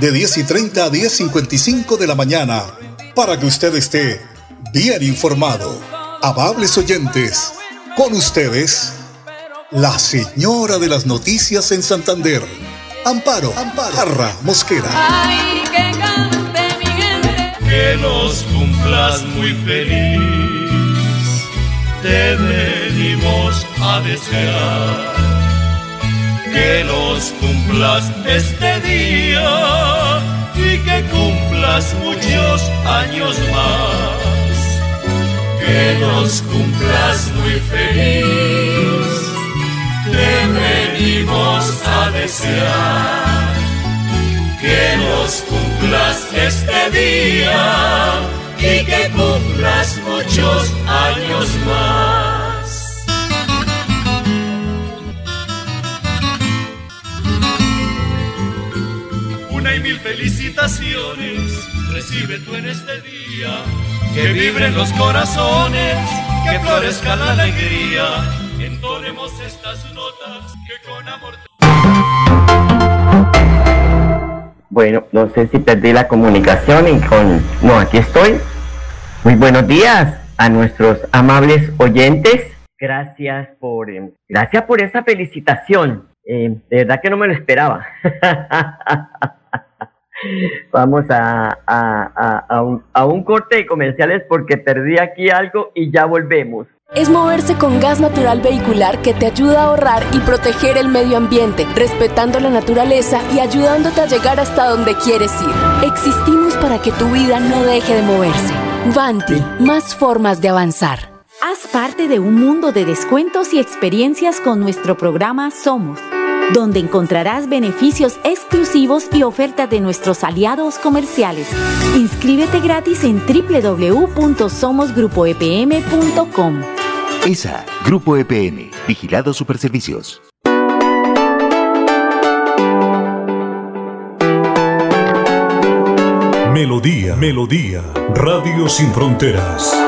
de 10 y 30 a 10 55 de la mañana, para que usted esté bien informado. Amables oyentes, con ustedes, la señora de las noticias en Santander, Amparo, Amparo, Jarra Mosquera. Ay, que cante mi gente. que los cumplas muy feliz. Te venimos a desear que los cumplas este día y que cumplas muchos años más. Que los cumplas muy feliz. Te venimos a desear que los cumplas este día y que cumplas muchos años más. Mil felicitaciones recibe tú en este día. Que vibren los corazones, que florezca la alegría. Entonemos estas notas que con amor Bueno, no sé si perdí la comunicación y con... No, aquí estoy. Muy buenos días a nuestros amables oyentes. Gracias por, eh, gracias por esa felicitación. Eh, de verdad que no me lo esperaba. Vamos a, a, a, a un, a un corte de comerciales porque perdí aquí algo y ya volvemos. Es moverse con gas natural vehicular que te ayuda a ahorrar y proteger el medio ambiente, respetando la naturaleza y ayudándote a llegar hasta donde quieres ir. Existimos para que tu vida no deje de moverse. Vanti, más formas de avanzar. Haz parte de un mundo de descuentos y experiencias con nuestro programa Somos, donde encontrarás beneficios exclusivos y ofertas de nuestros aliados comerciales. Inscríbete gratis en www.somosgrupoepm.com. ESA, Grupo EPN, Vigilado Superservicios. Melodía, Melodía, Radio Sin Fronteras.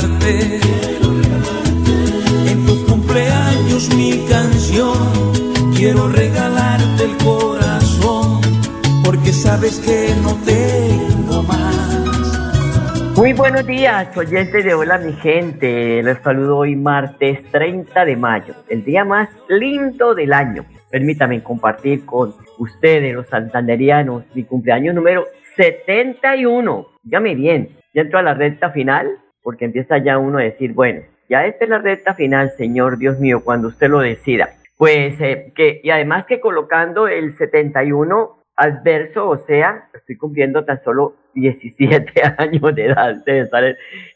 Regalarte en tus cumpleaños mi canción. Quiero regalarte el corazón porque sabes que no tengo más. Muy buenos días, oyentes de Hola mi gente. Les saludo hoy martes 30 de mayo, el día más lindo del año. Permítanme compartir con ustedes, los santanderianos, mi cumpleaños número 71. Dígame bien, ya entro a la recta final, porque empieza ya uno a decir, bueno, ya esta es la recta final, Señor Dios mío, cuando usted lo decida. Pues eh, que, y además que colocando el 71 al verso, o sea, estoy cumpliendo tan solo 17 años de edad. Debe estar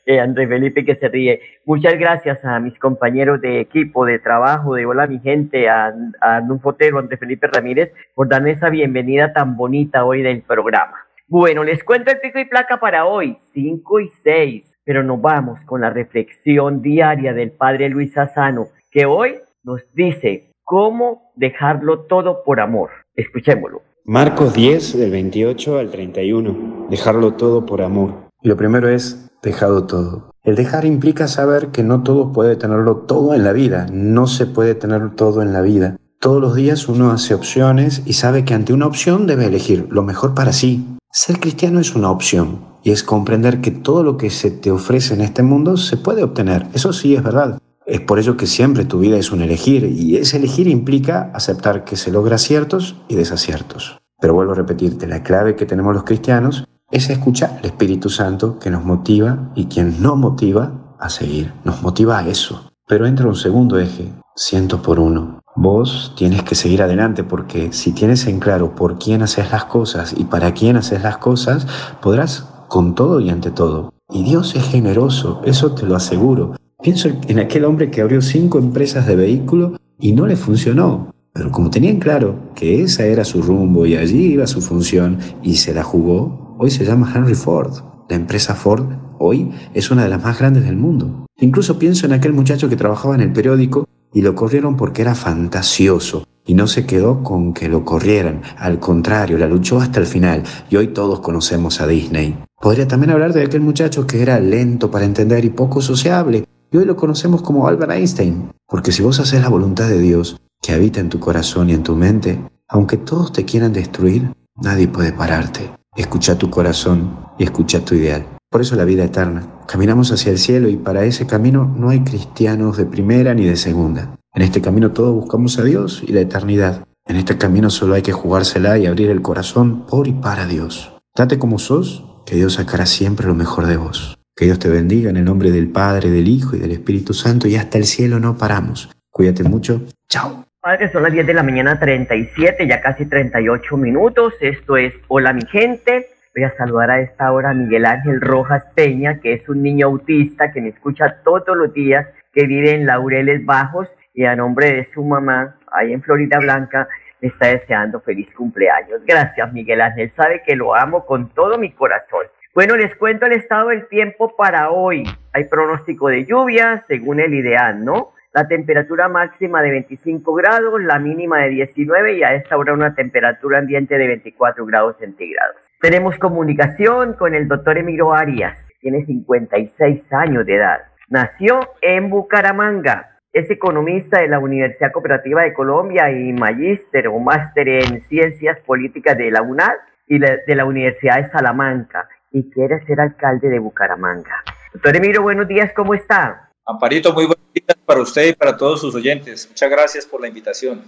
eh, André Felipe que se ríe. Muchas gracias a mis compañeros de equipo, de trabajo, de Hola mi gente, a, a un Potero, André Felipe Ramírez, por darme esa bienvenida tan bonita hoy del programa. Bueno, les cuento el pico y placa para hoy, 5 y 6, pero nos vamos con la reflexión diaria del Padre Luis Sassano, que hoy nos dice cómo dejarlo todo por amor. Escuchémoslo. Marcos 10, del 28 al 31. Dejarlo todo por amor. Y lo primero es dejado todo. El dejar implica saber que no todo puede tenerlo todo en la vida. No se puede tener todo en la vida. Todos los días uno hace opciones y sabe que ante una opción debe elegir lo mejor para sí. Ser cristiano es una opción y es comprender que todo lo que se te ofrece en este mundo se puede obtener. Eso sí es verdad. Es por ello que siempre tu vida es un elegir y ese elegir implica aceptar que se logra aciertos y desaciertos. Pero vuelvo a repetirte, la clave que tenemos los cristianos es escuchar al Espíritu Santo que nos motiva y quien no motiva a seguir. Nos motiva a eso. Pero entra un segundo eje, ciento por uno. Vos tienes que seguir adelante porque si tienes en claro por quién haces las cosas y para quién haces las cosas, podrás con todo y ante todo. Y Dios es generoso, eso te lo aseguro. Pienso en aquel hombre que abrió cinco empresas de vehículos y no le funcionó. Pero como tenían claro que esa era su rumbo y allí iba su función y se la jugó, hoy se llama Henry Ford. La empresa Ford hoy es una de las más grandes del mundo. Incluso pienso en aquel muchacho que trabajaba en el periódico y lo corrieron porque era fantasioso y no se quedó con que lo corrieran. Al contrario, la luchó hasta el final y hoy todos conocemos a Disney. Podría también hablar de aquel muchacho que era lento para entender y poco sociable y hoy lo conocemos como Albert Einstein. Porque si vos haces la voluntad de Dios que habita en tu corazón y en tu mente, aunque todos te quieran destruir, nadie puede pararte. Escucha tu corazón y escucha tu ideal. Por eso la vida eterna. Caminamos hacia el cielo y para ese camino no hay cristianos de primera ni de segunda. En este camino todos buscamos a Dios y la eternidad. En este camino solo hay que jugársela y abrir el corazón por y para Dios. Date como sos, que Dios sacará siempre lo mejor de vos. Que Dios te bendiga en el nombre del Padre, del Hijo y del Espíritu Santo y hasta el cielo no paramos. Cuídate mucho. Chao. Padre, son las 10 de la mañana 37, ya casi 38 minutos. Esto es Hola mi gente. Voy a saludar a esta hora a Miguel Ángel Rojas Peña, que es un niño autista que me escucha todos los días, que vive en Laureles Bajos y a nombre de su mamá, ahí en Florida Blanca, le está deseando feliz cumpleaños. Gracias, Miguel Ángel. Sabe que lo amo con todo mi corazón. Bueno, les cuento el estado del tiempo para hoy. Hay pronóstico de lluvia según el ideal, ¿no? La temperatura máxima de 25 grados, la mínima de 19 y a esta hora una temperatura ambiente de 24 grados centígrados. Tenemos comunicación con el doctor Emiro Arias, tiene 56 años de edad. Nació en Bucaramanga. Es economista de la Universidad Cooperativa de Colombia y magíster o máster en ciencias políticas de la UNAD y de la Universidad de Salamanca y quiere ser alcalde de Bucaramanga. Doctor Emiro, buenos días, ¿cómo está? Amparito, muy buenos días para usted y para todos sus oyentes. Muchas gracias por la invitación.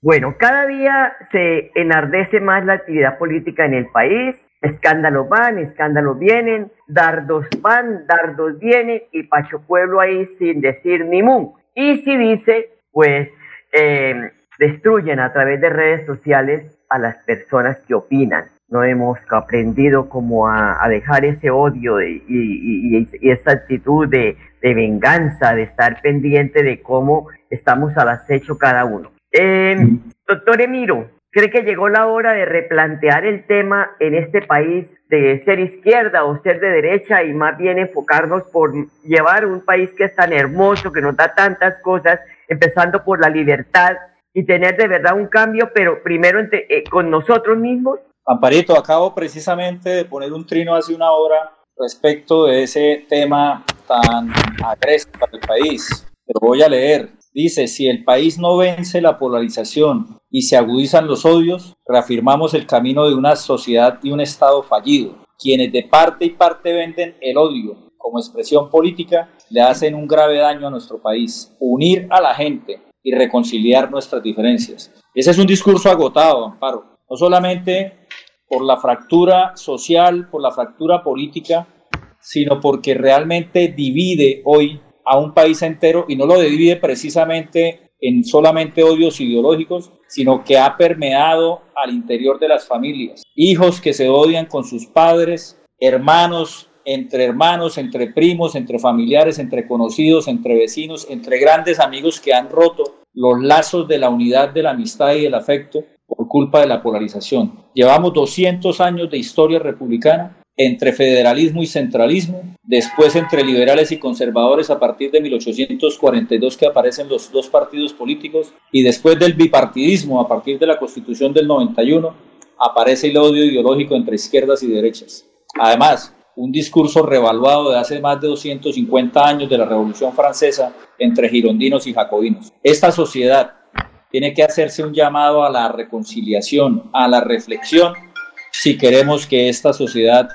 Bueno, cada día se enardece más la actividad política en el país. Escándalos van, escándalos vienen, dardos van, dardos vienen y Pacho Pueblo ahí sin decir ni mu. Y si dice, pues eh, destruyen a través de redes sociales a las personas que opinan no hemos aprendido como a, dejar ese odio y, esa actitud de, venganza, de estar pendiente de cómo estamos al acecho cada uno. Em, doctor Emiro, ¿cree que llegó la hora de replantear el tema en este país de ser izquierda o ser de derecha y más bien enfocarnos por llevar un país que es tan hermoso, que nos da tantas cosas, empezando por la libertad y tener de verdad un cambio, pero primero eh, con nosotros mismos Amparito, acabo precisamente de poner un trino hace una hora respecto de ese tema tan agresivo para el país. Pero voy a leer. Dice, si el país no vence la polarización y se agudizan los odios, reafirmamos el camino de una sociedad y un Estado fallido. Quienes de parte y parte venden el odio como expresión política le hacen un grave daño a nuestro país. Unir a la gente y reconciliar nuestras diferencias. Ese es un discurso agotado, Amparo. No solamente por la fractura social, por la fractura política, sino porque realmente divide hoy a un país entero y no lo divide precisamente en solamente odios ideológicos, sino que ha permeado al interior de las familias. Hijos que se odian con sus padres, hermanos entre hermanos, entre primos, entre familiares, entre conocidos, entre vecinos, entre grandes amigos que han roto los lazos de la unidad, de la amistad y del afecto por culpa de la polarización. Llevamos 200 años de historia republicana entre federalismo y centralismo, después entre liberales y conservadores a partir de 1842 que aparecen los dos partidos políticos y después del bipartidismo a partir de la constitución del 91 aparece el odio ideológico entre izquierdas y derechas. Además, un discurso revaluado de hace más de 250 años de la Revolución Francesa entre girondinos y jacobinos. Esta sociedad tiene que hacerse un llamado a la reconciliación, a la reflexión, si queremos que esta sociedad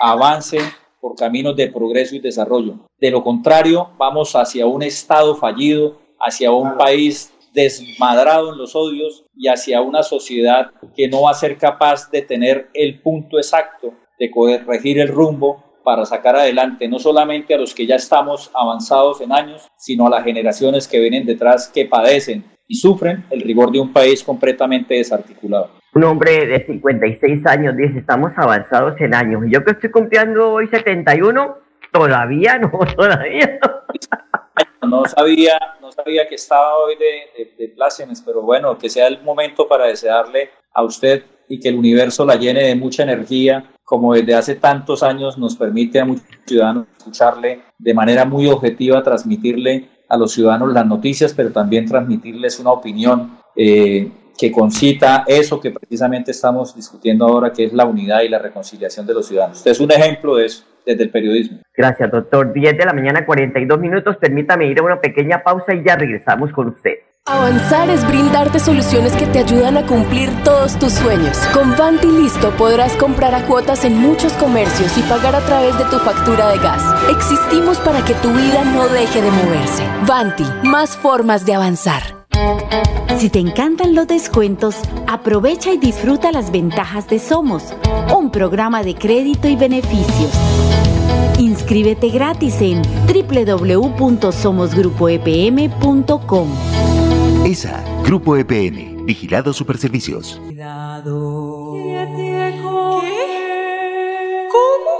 avance por caminos de progreso y desarrollo. De lo contrario, vamos hacia un Estado fallido, hacia un país desmadrado en los odios y hacia una sociedad que no va a ser capaz de tener el punto exacto de corregir el rumbo para sacar adelante no solamente a los que ya estamos avanzados en años, sino a las generaciones que vienen detrás que padecen y sufren el rigor de un país completamente desarticulado. Un hombre de 56 años dice, estamos avanzados en años. Y yo que estoy cumpliendo hoy 71, todavía no, todavía no. No sabía, no sabía que estaba hoy de, de, de plácemes, pero bueno, que sea el momento para desearle a usted y que el universo la llene de mucha energía, como desde hace tantos años nos permite a muchos ciudadanos escucharle de manera muy objetiva, transmitirle a los ciudadanos las noticias, pero también transmitirles una opinión eh, que concita eso que precisamente estamos discutiendo ahora, que es la unidad y la reconciliación de los ciudadanos. Usted es un ejemplo de eso desde el periodismo. Gracias, doctor. 10 de la mañana, 42 minutos. Permítame ir a una pequeña pausa y ya regresamos con usted. Avanzar es brindarte soluciones que te ayudan a cumplir todos tus sueños. Con Vanti Listo podrás comprar a cuotas en muchos comercios y pagar a través de tu factura de gas. Existimos para que tu vida no deje de moverse. Vanti, más formas de avanzar. Si te encantan los descuentos, aprovecha y disfruta las ventajas de Somos, un programa de crédito y beneficios. Inscríbete gratis en www.somosgrupoepm.com. ESA, Grupo EPN, Vigilado Superservicios. ¿Cómo?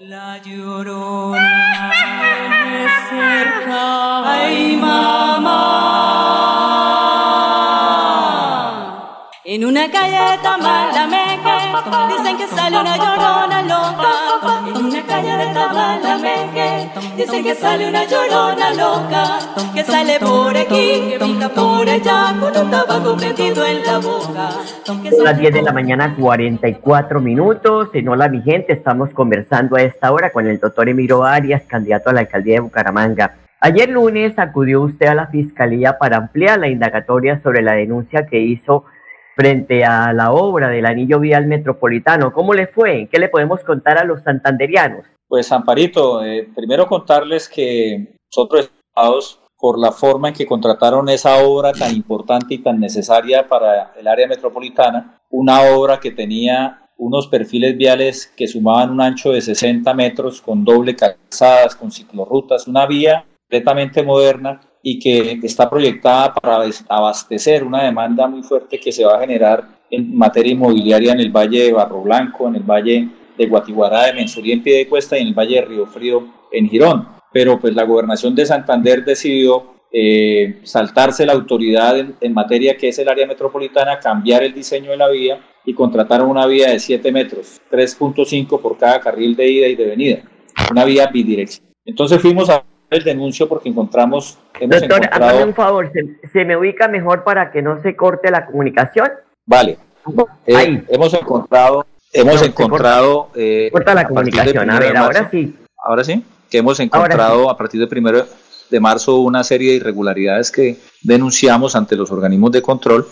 La llorona de cerca. Ay, mamá. En una calle de Tamalameque dicen que sale una llorona loca. En una calle de Tamalameque dicen que sale una llorona loca. Que sale por aquí, que brinca por allá con un tabaco metido en la boca. Son las 10 de la mañana, 44 minutos. En Hola, mi gente, estamos conversando a esta hora con el doctor Emiro Arias, candidato a la alcaldía de Bucaramanga. Ayer lunes acudió usted a la fiscalía para ampliar la indagatoria sobre la denuncia que hizo frente a la obra del anillo vial metropolitano. ¿Cómo le fue? ¿Qué le podemos contar a los santanderianos? Pues Amparito, eh, primero contarles que nosotros estamos por la forma en que contrataron esa obra tan importante y tan necesaria para el área metropolitana, una obra que tenía unos perfiles viales que sumaban un ancho de 60 metros con doble calzadas, con ciclorrutas, una vía completamente moderna y que está proyectada para abastecer una demanda muy fuerte que se va a generar en materia inmobiliaria en el Valle de Barro Blanco, en el Valle de Guatiguará, de Mensuría en Piedecuesta y en el Valle de Río Frío en Girón. Pero pues la gobernación de Santander decidió eh, saltarse la autoridad en, en, materia que es el área metropolitana, cambiar el diseño de la vía y contrataron una vía de 7 metros, 3.5 por cada carril de ida y de venida, una vía bidireccional. Entonces fuimos a el denuncio porque encontramos... Hemos Doctor, encontrado... hágame un favor, ¿se, se me ubica mejor para que no se corte la comunicación? Vale. Eh, hemos encontrado... Hemos No, encontrado... eh, Corta la a comunicación. A ver, ahora marzo- sí. Ahora sí, que hemos encontrado a partir del primero de marzo una serie de irregularidades que denunciamos ante los organismos de control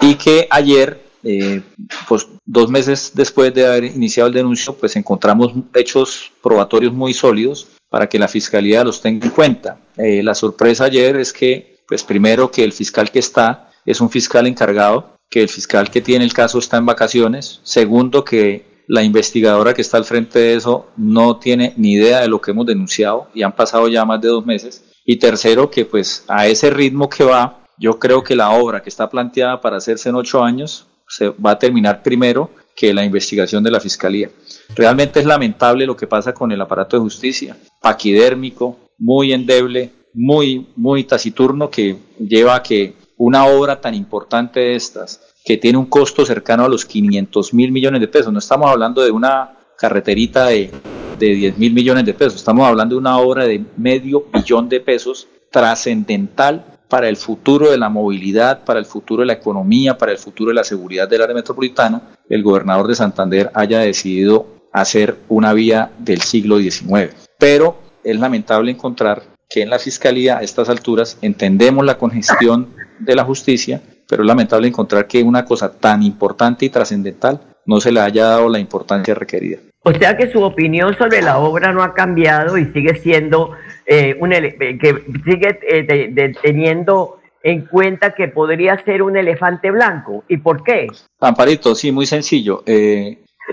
y que ayer, eh, pues dos meses después de haber iniciado el denuncio, pues encontramos hechos probatorios muy sólidos para que la fiscalía los tenga en cuenta. Eh, la sorpresa ayer es que, pues primero que el fiscal que está es un fiscal encargado, que el fiscal que tiene el caso está en vacaciones. Segundo, que la investigadora que está al frente de eso no tiene ni idea de lo que hemos denunciado y han pasado ya más de dos meses. Y tercero, que pues a ese ritmo que va, yo creo que la obra que está planteada para hacerse en ocho años se va a terminar primero que la investigación de la fiscalía. Realmente es lamentable lo que pasa con el aparato de justicia, paquidérmico, muy endeble, muy, muy taciturno, que lleva a que una obra tan importante de estas, que tiene un costo cercano a los 500 mil millones de pesos, no estamos hablando de una carreterita de, de 10 mil millones de pesos. Estamos hablando de una obra de medio billón de pesos trascendental para el futuro de la movilidad, para el futuro de la economía, para el futuro de la seguridad del área metropolitana, el gobernador de Santander haya decidido hacer una vía del siglo XIX. Pero es lamentable encontrar que en la Fiscalía a estas alturas entendemos la congestión de la justicia, pero es lamentable encontrar que una cosa tan importante y trascendental no se le haya dado la importancia requerida. O sea que su opinión sobre la obra no ha cambiado y sigue siendo eh, un eh, que sigue eh, teniendo en cuenta que podría ser un elefante blanco. ¿Y por qué? Amparito, sí, muy sencillo.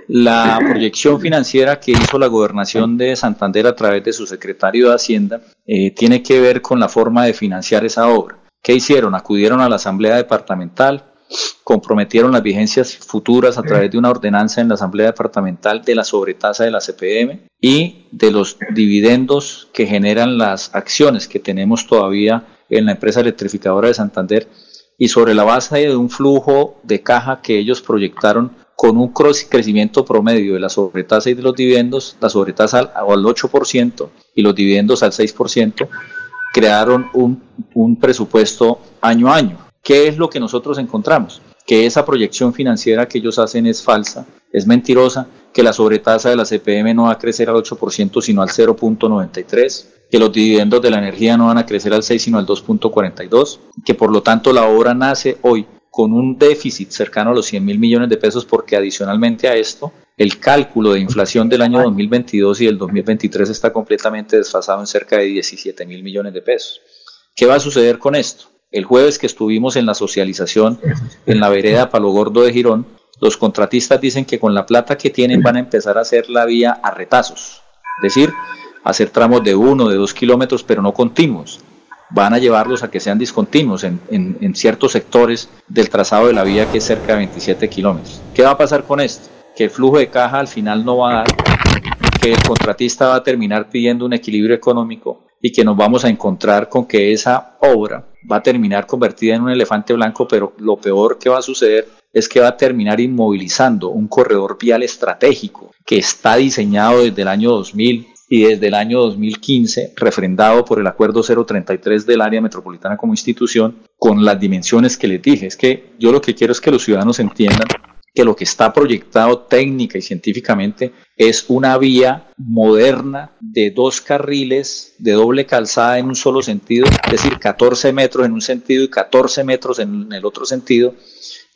la proyección financiera que hizo la gobernación de Santander a través de su secretario de Hacienda tiene que ver con la forma de financiar esa obra. ¿Qué hicieron? Acudieron a la Asamblea Departamental, comprometieron las vigencias futuras a través de una ordenanza en la Asamblea Departamental de la sobretasa de la CPM y de los dividendos que generan las acciones que tenemos todavía en la empresa electrificadora de Santander y sobre la base de un flujo de caja que ellos proyectaron con un crecimiento promedio de la sobretasa y de los dividendos, la sobretasa al 8% y los dividendos al 6%, crearon un, un presupuesto año a año. ¿Qué es lo que nosotros encontramos? Que esa proyección financiera que ellos hacen es falsa, es mentirosa, que la sobretasa de la CPM no va a crecer al 8% sino al 0.93%, que los dividendos de la energía no van a crecer al 6 sino al 2.42%, que por lo tanto la obra nace hoy con un déficit cercano a los 100 mil millones de pesos porque adicionalmente a esto el cálculo de inflación del año 2022 y del 2023 está completamente desfasado en cerca de 17 mil millones de pesos. ¿Qué va a suceder con esto? El jueves que estuvimos en la socialización en la vereda Palo Gordo de Girón, los contratistas dicen que con la plata que tienen van a empezar a hacer la vía a retazos, es decir, hacer tramos de uno, de dos kilómetros, pero no continuos. Van a llevarlos a que sean discontinuos en, ciertos sectores del trazado de la vía que es cerca de 27 kilómetros. ¿Qué va a pasar con esto? que el flujo de caja al final no va a dar, que el contratista va a terminar pidiendo un equilibrio económico y que nos vamos a encontrar con que esa obra va a terminar convertida en un elefante blanco, pero lo peor que va a suceder es que va a terminar inmovilizando un corredor vial estratégico que está diseñado desde el año 2000 y desde el año 2015, refrendado por el Acuerdo 033 del área metropolitana como institución, con las dimensiones que les dije. Es que yo lo que quiero es que los ciudadanos entiendan que lo que está proyectado técnica y científicamente es una vía moderna de dos carriles de doble calzada en un solo sentido, es decir, 14 metros en un sentido y 14 metros en el otro sentido,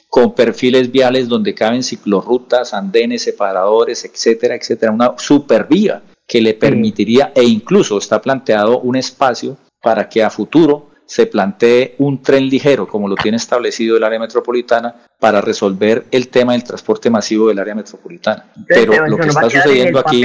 con perfiles viales donde caben ciclorrutas, andenes, separadores, etcétera, etcétera, una supervía que le permitiría e incluso está planteado un espacio para que a futuro se plantee un tren ligero, como lo tiene establecido el área metropolitana, para resolver el tema del transporte masivo del área metropolitana. Pero lo que está sucediendo aquí,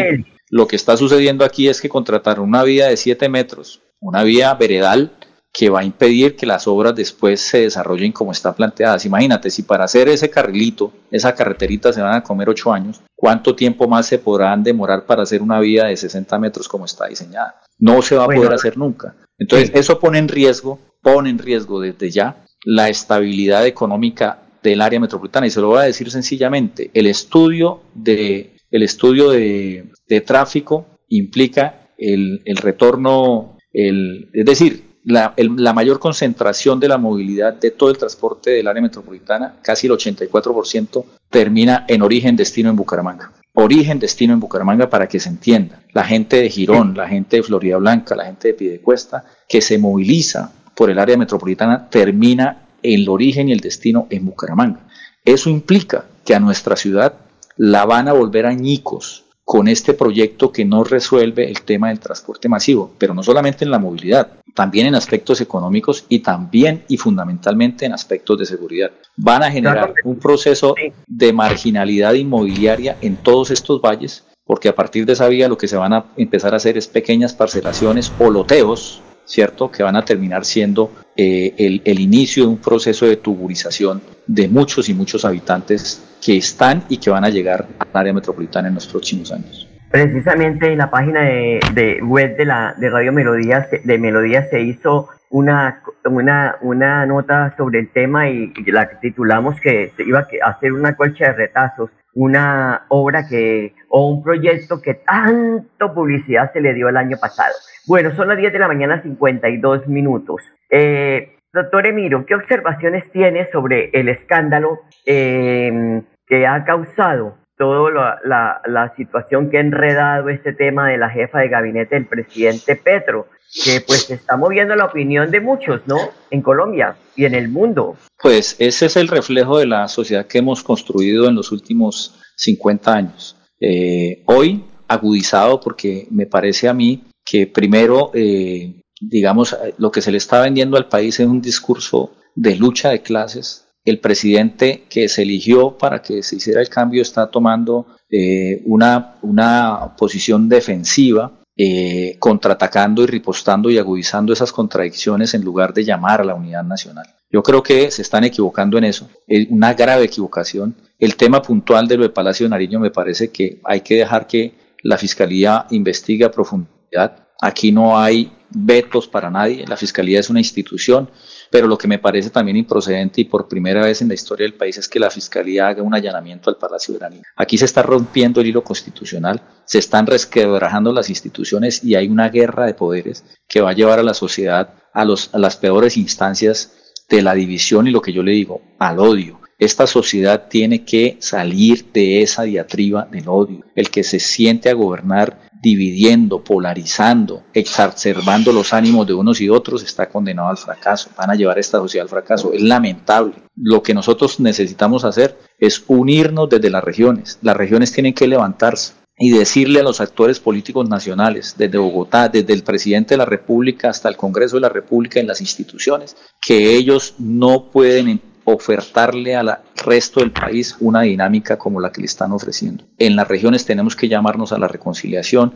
lo que está sucediendo aquí es que contrataron una vía de 7 metros, una vía veredal que va a impedir que las obras después se desarrollen como está planteadas. Imagínate, si para hacer ese carrilito, esa carreterita se van a comer 8 años, ¿cuánto tiempo más se podrán demorar para hacer una vía de 60 metros como está diseñada? No se va a poder hacer nunca. Entonces, eso pone en riesgo, pone en riesgo desde ya la estabilidad económica del área metropolitana. Y se lo voy a decir sencillamente, el estudio de, el estudio de, tráfico implica el, retorno, el, es decir, la, la, mayor concentración de la movilidad de todo el transporte del área metropolitana, casi el 84%, termina en origen destino en Bucaramanga origen, destino en Bucaramanga para que se entienda. La gente de Girón, la gente de Florida Blanca, la gente de Pidecuesta, que se moviliza por el área metropolitana, termina el origen y el destino en Bucaramanga. Eso implica que a nuestra ciudad la van a volver añicos con este proyecto que no resuelve el tema del transporte masivo, pero no solamente en la movilidad, también en aspectos económicos y también y fundamentalmente en aspectos de seguridad. Van a generar un proceso de marginalidad inmobiliaria en todos estos valles, porque a partir de esa vía lo que se van a empezar a hacer es pequeñas parcelaciones o loteos, ¿cierto? Que van a terminar siendo eh, el, el inicio de un proceso de tuburización de muchos y muchos habitantes que están y que van a llegar al área metropolitana en los próximos años. Precisamente en la página de, web de, la, de Radio Melodía, de Melodía se hizo una, una, una nota sobre el tema y, la titulamos que se iba a hacer una colcha de retazos una obra que, o un proyecto que tanto publicidad se le dio el año pasado. Bueno, son las 10 de la mañana, 52 minutos. Eh, doctor Emiro, ¿qué observaciones tiene sobre el escándalo eh, que ha causado toda la, la, situación que ha enredado este tema de la jefa de gabinete del presidente Petro, que pues está moviendo la opinión de muchos, ¿no? En Colombia y en el mundo. Pues ese es el reflejo de la sociedad que hemos construido en los últimos 50 años. Eh, hoy agudizado porque me parece a mí que primero, eh, digamos, lo que se le está vendiendo al país es un discurso de lucha de clases, el presidente que se eligió para que se hiciera el cambio está tomando eh, una, una posición defensiva, eh, contraatacando y ripostando y agudizando esas contradicciones en lugar de llamar a la unidad nacional. Yo creo que se están equivocando en eso, es una grave equivocación. El tema puntual de lo de Palacio de Nariño me parece que hay que dejar que la Fiscalía investigue a profundidad. Aquí no hay vetos para nadie, la Fiscalía es una institución pero lo que me parece también improcedente y por primera vez en la historia del país es que la Fiscalía haga un allanamiento al Palacio de. Aquí se está rompiendo el hilo constitucional, se están resquebrajando las instituciones y hay una guerra de poderes que va a llevar a la sociedad a, los, a las peores instancias de la división y lo que yo le digo, al odio. Esta sociedad tiene que salir de esa diatriba del odio. El que se siente a gobernar dividiendo, polarizando, exacerbando los ánimos de unos y otros, está condenado al fracaso. Van a llevar esta sociedad al fracaso. Es lamentable. Lo que nosotros necesitamos hacer es unirnos desde las regiones. Las regiones tienen que levantarse y decirle a los actores políticos nacionales, desde Bogotá, desde el presidente de la República hasta el Congreso de la República, en las instituciones, que ellos no pueden ofertarle al resto del país una dinámica como la que le están ofreciendo. En las regiones tenemos que llamarnos a la reconciliación,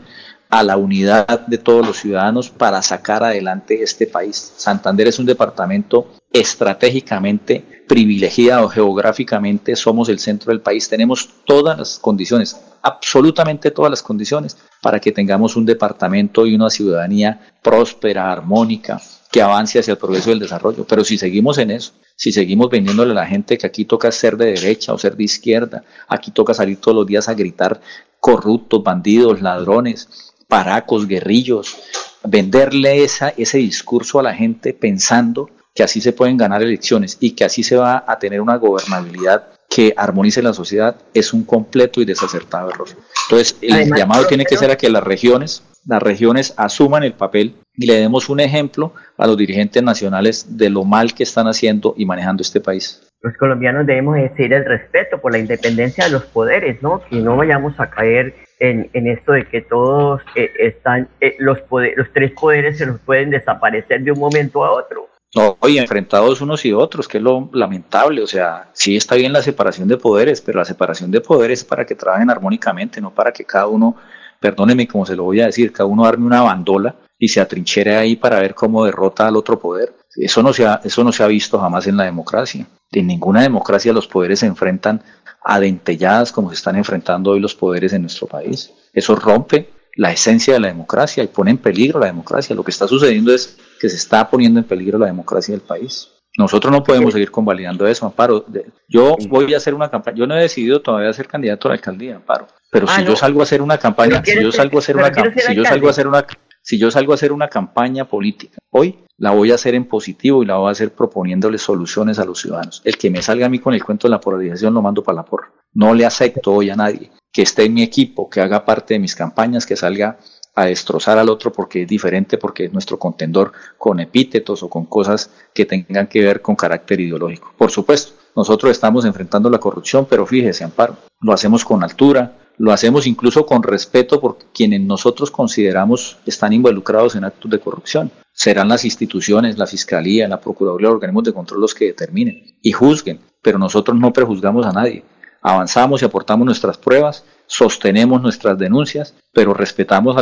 a la unidad de todos los ciudadanos para sacar adelante este país. Santander es un departamento estratégicamente privilegiado geográficamente, somos el centro del país, tenemos todas las condiciones, absolutamente todas las condiciones para que tengamos un departamento y una ciudadanía próspera, armónica, que avance hacia el progreso y el desarrollo. Pero si seguimos en eso, si seguimos vendiéndole a la gente que aquí toca ser de derecha o ser de izquierda, aquí toca salir todos los días a gritar corruptos, bandidos, ladrones, paracos, guerrillos, venderle esa, ese discurso a la gente pensando que así se pueden ganar elecciones y que así se va a tener una gobernabilidad que armonice la sociedad es un completo y desacertado error. Entonces, el llamado tiene que ser a que las regiones, las regiones asuman el papel y le demos un ejemplo a los dirigentes nacionales de lo mal que están haciendo y manejando este país. Los colombianos debemos decir el respeto por la independencia de los poderes, ¿no? Que no vayamos a caer en, en esto de que todos eh, están, eh, los, los tres poderes se nos pueden desaparecer de un momento a otro. No, y enfrentados unos y otros, que es lo lamentable. O sea, sí está bien la separación de poderes, pero la separación de poderes es para que trabajen armónicamente, no para que cada uno, perdóneme como se lo voy a decir, cada uno arme una bandola y se atrinchere ahí para ver cómo derrota al otro poder. Eso no se ha, eso no se ha visto jamás en la democracia. En ninguna democracia los poderes se enfrentan a dentelladas como se están enfrentando hoy los poderes en nuestro país. Eso rompe la esencia de la democracia y pone en peligro la democracia. Lo que está sucediendo es que se está poniendo en peligro la democracia del país. Nosotros no podemos seguir convalidando eso, Amparo. Yo voy a hacer una campaña, yo no he decidido todavía ser candidato a la alcaldía, Amparo, pero ah, si yo salgo a hacer una campaña, si yo salgo a hacer una si yo salgo a hacer una si yo salgo a hacer una campaña política hoy, la voy a hacer en positivo y la voy a hacer proponiéndole soluciones a los ciudadanos. El que me salga a mí con el cuento de la polarización lo mando para la porra. No le acepto hoy a nadie que esté en mi equipo, que haga parte de mis campañas, que salga a destrozar al otro porque es diferente, porque es nuestro contendor con epítetos o con cosas que tengan que ver con carácter ideológico. Por supuesto, nosotros estamos enfrentando la corrupción, pero fíjese, Amparo, lo hacemos con altura, lo hacemos incluso con respeto por quienes nosotros consideramos están involucrados en actos de corrupción. Serán las instituciones, la Fiscalía, la Procuraduría, los organismos de control los que determinen y juzguen, pero nosotros no prejuzgamos a nadie. Avanzamos y aportamos nuestras pruebas, sostenemos nuestras denuncias, pero respetamos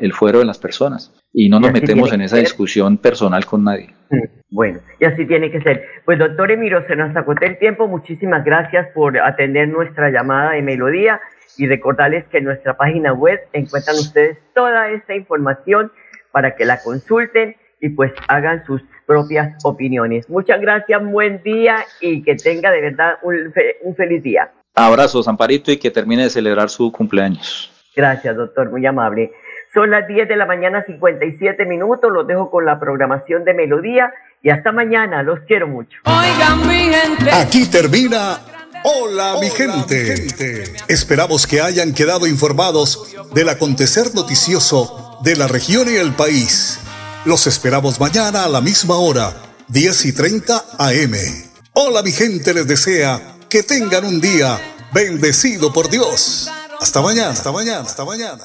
el fuero de las personas y no nos metemos en esa discusión personal con nadie. Bueno, y así tiene que ser. Pues doctor Emiro, se nos acotó el tiempo. Muchísimas gracias por atender nuestra llamada de Melodía y recordarles que en nuestra página web encuentran ustedes toda esta información para que la consulten y pues hagan sus propias opiniones. Muchas gracias, buen día y que tenga de verdad un, un feliz día. Abrazos, Amparito, y que termine de celebrar su cumpleaños. Gracias, doctor, muy amable. Son las 10 de la mañana, 57 minutos. Los dejo con la programación de Melodía y hasta mañana. Los quiero mucho. Oigan, mi gente. Aquí termina Hola, mi, gente. Esperamos que hayan quedado informados del acontecer noticioso de la región y el país. Los esperamos mañana a la misma hora, 10 y 30 AM. Hola, mi gente les desea que tengan un día bendecido por Dios. Hasta mañana, hasta mañana, hasta mañana.